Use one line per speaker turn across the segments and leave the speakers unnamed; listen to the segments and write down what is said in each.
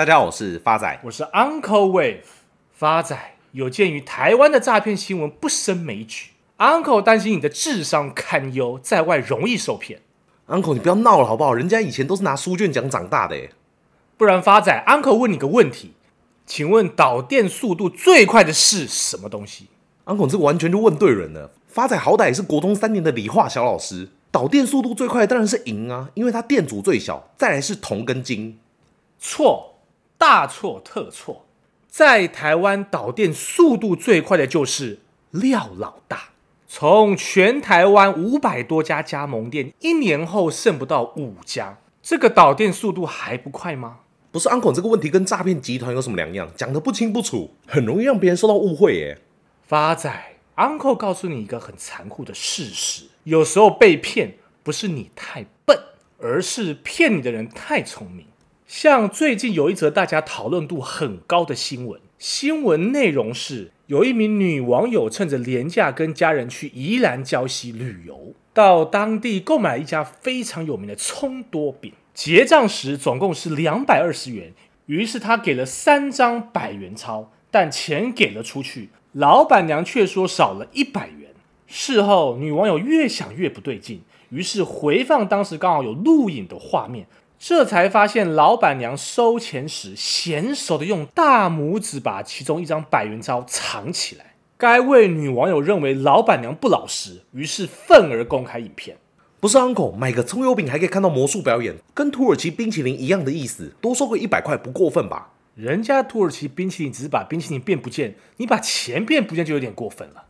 大家好，我是发仔，
我是 Uncle Wave。发仔，有鉴于台湾的诈骗新闻不胜枚举，Uncle 担心你的智商堪忧，在外容易受骗。
Uncle，你不要闹了好不好？人家以前都是拿书卷奖长大的耶。
不然，发仔，Uncle 问你个问题，请问导电速度最快的是什么东西
？Uncle，这个完全就问对人了。发仔好歹也是国中三年的理化小老师，导电速度最快的当然是银啊，因为它电阻最小。再来是铜跟金。
错。大错特错，在台湾导电速度最快的就是廖老大，从全台湾五百多家加盟店，一年后剩不到五家，这个导电速度还不快吗？
不是，Uncle，这个问题跟诈骗集团有什么两样？讲得不清不楚，很容易让别人受到误会耶。
发仔，Uncle 告诉你一个很残酷的事实：有时候被骗不是你太笨，而是骗你的人太聪明。像最近有一则大家讨论度很高的新闻，新闻内容是有一名女网友趁着连假跟家人去宜兰礁溪旅游，到当地购买了一家非常有名的葱多饼，结账时总共是两百二十元，于是她给了三张百元钞，但钱给了出去，老板娘却说少了一百元。事后女网友越想越不对劲，于是回放当时刚好有录影的画面。这才发现，老板娘收钱时娴熟的用大拇指把其中一张百元钞藏起来。该位女网友认为老板娘不老实，于是愤而公开影片。
不是 uncle，买个葱油饼还可以看到魔术表演，跟土耳其冰淇淋一样的意思，多收个一百块不过分吧？
人家土耳其冰淇淋只是把冰淇淋变不见，你把钱变不见就有点过分了。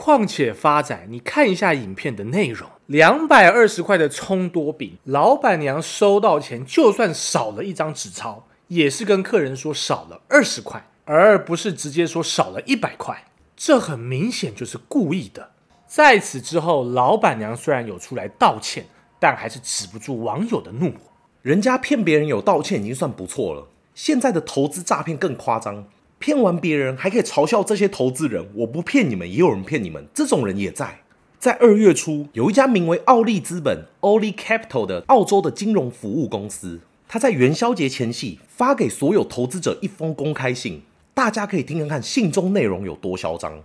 况且发展，你看一下影片的内容，两百二十块的葱多饼，老板娘收到钱，就算少了一张纸钞，也是跟客人说少了二十块，而不是直接说少了一百块。这很明显就是故意的。在此之后，老板娘虽然有出来道歉，但还是止不住网友的怒火。
人家骗别人有道歉已经算不错了，现在的投资诈骗更夸张。骗完别人还可以嘲笑这些投资人，我不骗你们，也有人骗你们，这种人也在。在二月初，有一家名为奥利资本 （Oli Capital） 的澳洲的金融服务公司，他在元宵节前夕发给所有投资者一封公开信，大家可以听听看信中内容有多嚣张。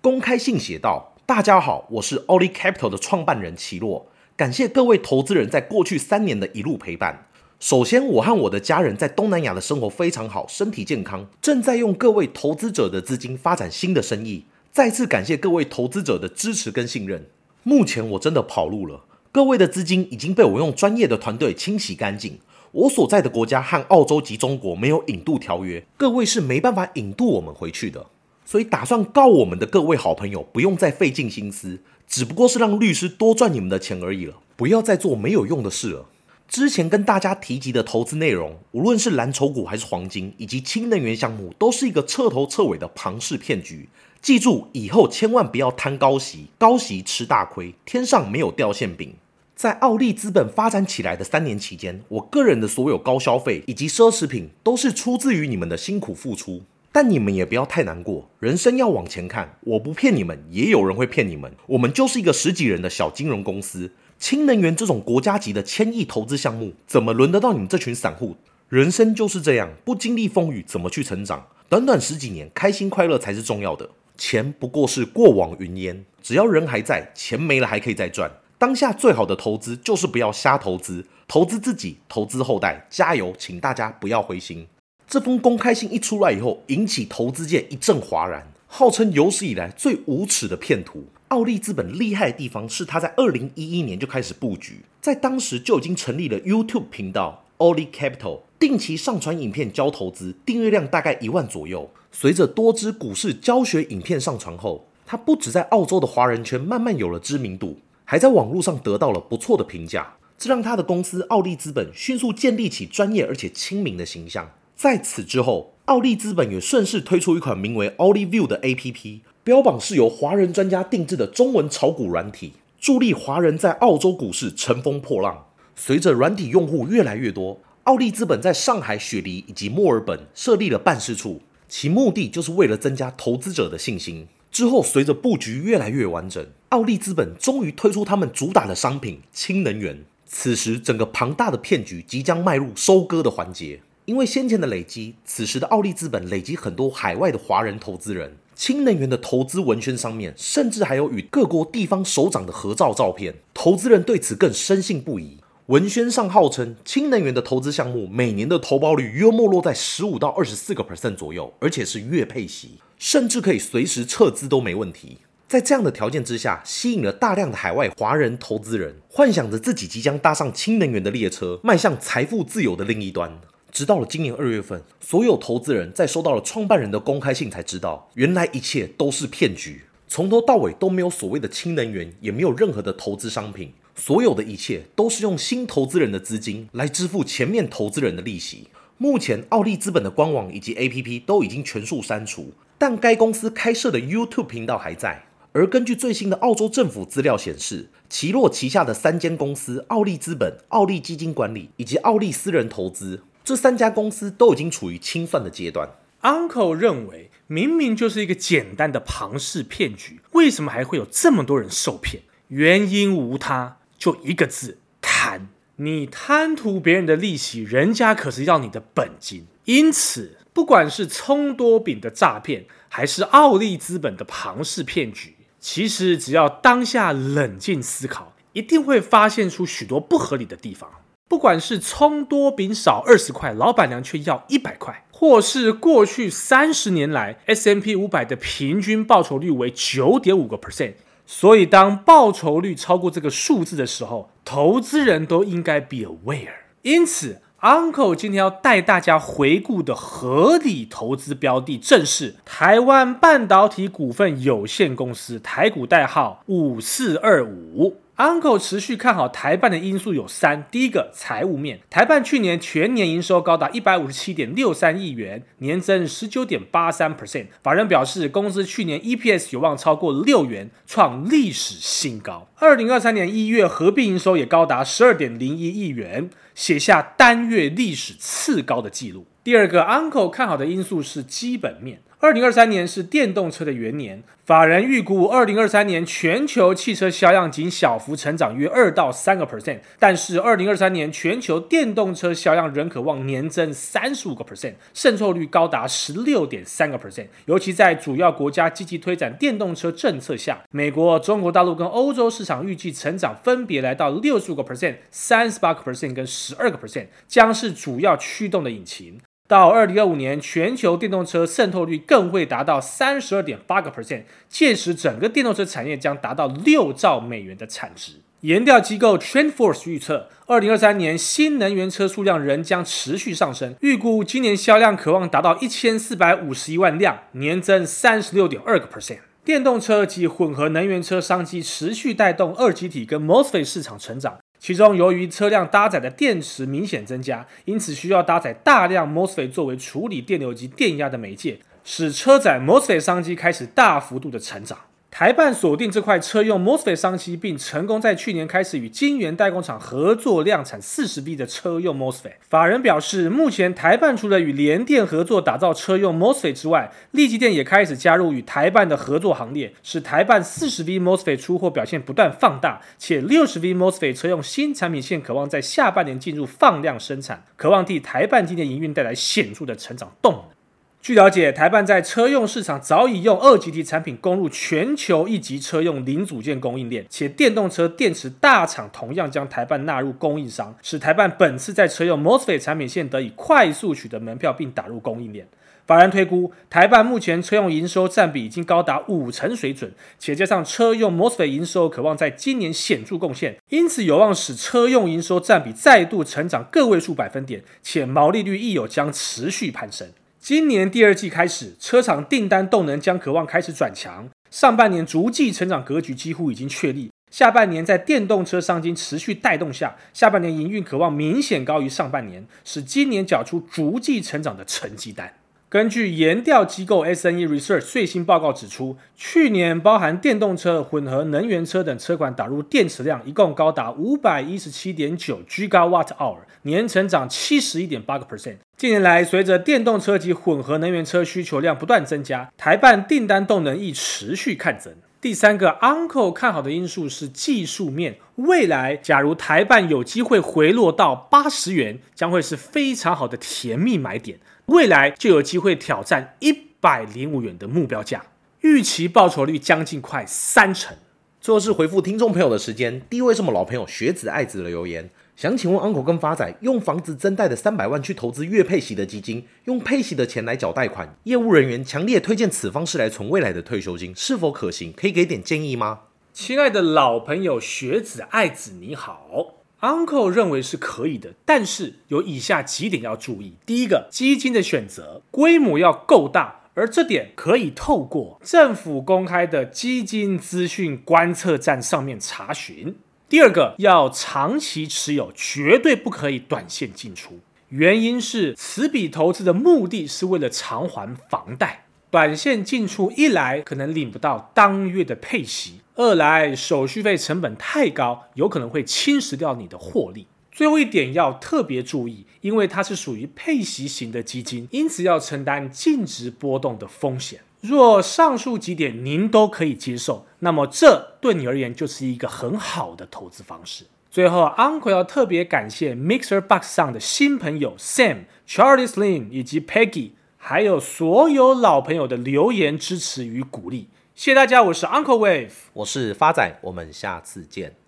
公开信写道：“大家好，我是 Oli Capital 的创办人齐洛，感谢各位投资人在过去三年的一路陪伴。”首先，我和我的家人在东南亚的生活非常好，身体健康，正在用各位投资者的资金发展新的生意。再次感谢各位投资者的支持跟信任。目前我真的跑路了，各位的资金已经被我用专业的团队清洗干净。我所在的国家和澳洲及中国没有引渡条约，各位是没办法引渡我们回去的。所以打算告我们的各位好朋友，不用再费尽心思，只不过是让律师多赚你们的钱而已了，不要再做没有用的事了。之前跟大家提及的投资内容，无论是蓝筹股还是黄金，以及氢能源项目，都是一个彻头彻尾的庞氏骗局。记住，以后千万不要贪高息，高息吃大亏，天上没有掉馅饼。在奥利资本发展起来的三年期间，我个人的所有高消费以及奢侈品，都是出自于你们的辛苦付出。但你们也不要太难过，人生要往前看。我不骗你们，也有人会骗你们。我们就是一个十几人的小金融公司。氢能源这种国家级的千亿投资项目，怎么轮得到你们这群散户？人生就是这样，不经历风雨，怎么去成长？短短十几年，开心快乐才是重要的。钱不过是过往云烟，只要人还在，钱没了还可以再赚。当下最好的投资就是不要瞎投资，投资自己，投资后代。加油，请大家不要灰心。这封公开信一出来以后，引起投资界一阵哗然，号称有史以来最无耻的骗徒。奥利资本厉害的地方是，他在二零一一年就开始布局，在当时就已经成立了 YouTube 频道 Oli Capital，定期上传影片教投资，订阅量大概一万左右。随着多支股市教学影片上传后，他不止在澳洲的华人圈慢慢有了知名度，还在网络上得到了不错的评价，这让他的公司奥利资本迅速建立起专业而且亲民的形象。在此之后，奥利资本也顺势推出一款名为 Oli View 的 APP。标榜是由华人专家定制的中文炒股软体，助力华人在澳洲股市乘风破浪。随着软体用户越来越多，奥利资本在上海、雪梨以及墨尔本设立了办事处，其目的就是为了增加投资者的信心。之后，随着布局越来越完整，奥利资本终于推出他们主打的商品氢能源。此时整个庞大的骗局即将迈入收割的环节。因为先前的累积，此时的奥利资本累积很多海外的华人投资人。氢能源的投资文宣上面，甚至还有与各国地方首长的合照照片，投资人对此更深信不疑。文宣上号称，氢能源的投资项目每年的投报率约莫落在十五到二十四个 percent 左右，而且是月配息，甚至可以随时撤资都没问题。在这样的条件之下，吸引了大量的海外华人投资人，幻想着自己即将搭上氢能源的列车，迈向财富自由的另一端。直到了今年二月份，所有投资人在收到了创办人的公开信才知道，原来一切都是骗局，从头到尾都没有所谓的氢能源，也没有任何的投资商品，所有的一切都是用新投资人的资金来支付前面投资人的利息。目前，奥利资本的官网以及 APP 都已经全数删除，但该公司开设的 YouTube 频道还在。而根据最新的澳洲政府资料显示，奇洛旗下的三间公司——奥利资本、奥利基金管理以及奥利私人投资。这三家公司都已经处于清算的阶段。
Uncle 认为，明明就是一个简单的庞氏骗局，为什么还会有这么多人受骗？原因无他，就一个字：贪。你贪图别人的利息，人家可是要你的本金。因此，不管是葱多饼的诈骗，还是奥利资本的庞氏骗局，其实只要当下冷静思考，一定会发现出许多不合理的地方。不管是葱多饼少二十块，老板娘却要一百块，或是过去三十年来，S M P 五百的平均报酬率为九点五个 percent，所以当报酬率超过这个数字的时候，投资人都应该 be aware。因此，Uncle 今天要带大家回顾的合理投资标的，正是台湾半导体股份有限公司，台股代号五四二五。Uncle 持续看好台办的因素有三：第一个，财务面，台办去年全年营收高达一百五十七点六三亿元，年增十九点八三 percent。法人表示，公司去年 EPS 有望超过六元，创历史新高。二零二三年一月合并营收也高达十二点零一亿元，写下单月历史次高的纪录。第二个，Uncle 看好的因素是基本面。二零二三年是电动车的元年，法人预估二零二三年全球汽车销量仅小幅成长约二到三个 percent，但是二零二三年全球电动车销量仍可望年增三十五个 percent，渗透率高达十六点三个 percent。尤其在主要国家积极推展电动车政策下，美国、中国大陆跟欧洲市场预计成长分别来到六十五个 percent、三十八个 percent 跟十二个 percent，将是主要驱动的引擎。到二零二五年，全球电动车渗透率更会达到三十二点八个 percent，届时整个电动车产业将达到六兆美元的产值。研调机构 TrendForce 预测，二零二三年新能源车数量仍将持续上升，预估今年销量可望达到一千四百五十一万辆，年增三十六点二个 percent。电动车及混合能源车商机持续带动二极体跟 MOSFET 市场成长。其中，由于车辆搭载的电池明显增加，因此需要搭载大量 MOSFET 作为处理电流及电压的媒介，使车载 MOSFET 商机开始大幅度的成长。台办锁定这块车用 MOSFET 商机，并成功在去年开始与晶圆代工厂合作量产四十 B 的车用 MOSFET。法人表示，目前台办除了与联电合作打造车用 MOSFET 之外，力积电也开始加入与台办的合作行列，使台办四十 V MOSFET 出货表现不断放大，且六十 V MOSFET 车用新产品线渴望在下半年进入放量生产，渴望替台办今年营运带来显著的成长动能。据了解，台半在车用市场早已用二级体产品攻入全球一级车用零组件供应链，且电动车电池大厂同样将台半纳入供应商，使台半本次在车用 MOSFET 产品线得以快速取得门票并打入供应链。法人推估，台半目前车用营收占比已经高达五成水准，且加上车用 MOSFET 营收可望在今年显著贡献，因此有望使车用营收占比再度成长个位数百分点，且毛利率亦有将持续攀升。今年第二季开始，车厂订单动能将渴望开始转强。上半年逐季成长格局几乎已经确立，下半年在电动车商机持续带动下，下半年营运渴望明显高于上半年，使今年缴出逐季成长的成绩单。根据研调机构 SNE Research 最新报告指出，去年包含电动车、混合能源车等车款打入电池量一共高达五百一十七点九 Gigawatt Hour，年成长七十一点八个 percent。近年来，随着电动车及混合能源车需求量不断增加，台办订单动能亦持续看增。第三个，Uncle 看好的因素是技术面。未来，假如台办有机会回落到八十元，将会是非常好的甜蜜买点。未来就有机会挑战一百零五元的目标价，预期报酬率将近快三成。
最后是回复听众朋友的时间，第一位是我们老朋友学子爱子的留言。想请问 Uncle 跟发仔，用房子增贷的三百万去投资月配息的基金，用配息的钱来缴贷款，业务人员强烈推荐此方式来存未来的退休金，是否可行？可以给点建议吗？
亲爱的老朋友学子爱子，你好，Uncle 认为是可以的，但是有以下几点要注意：第一个，基金的选择规模要够大，而这点可以透过政府公开的基金资讯观测站上面查询。第二个要长期持有，绝对不可以短线进出。原因是此笔投资的目的是为了偿还房贷，短线进出一来可能领不到当月的配息，二来手续费成本太高，有可能会侵蚀掉你的获利。最后一点要特别注意，因为它是属于配息型的基金，因此要承担净值波动的风险。若上述几点您都可以接受，那么这对你而言就是一个很好的投资方式。最后，Uncle 要特别感谢 Mixer Box 上的新朋友 Sam、Charlie Slim 以及 Peggy，还有所有老朋友的留言支持与鼓励。谢谢大家，我是 Uncle Wave，
我是发仔，我们下次见。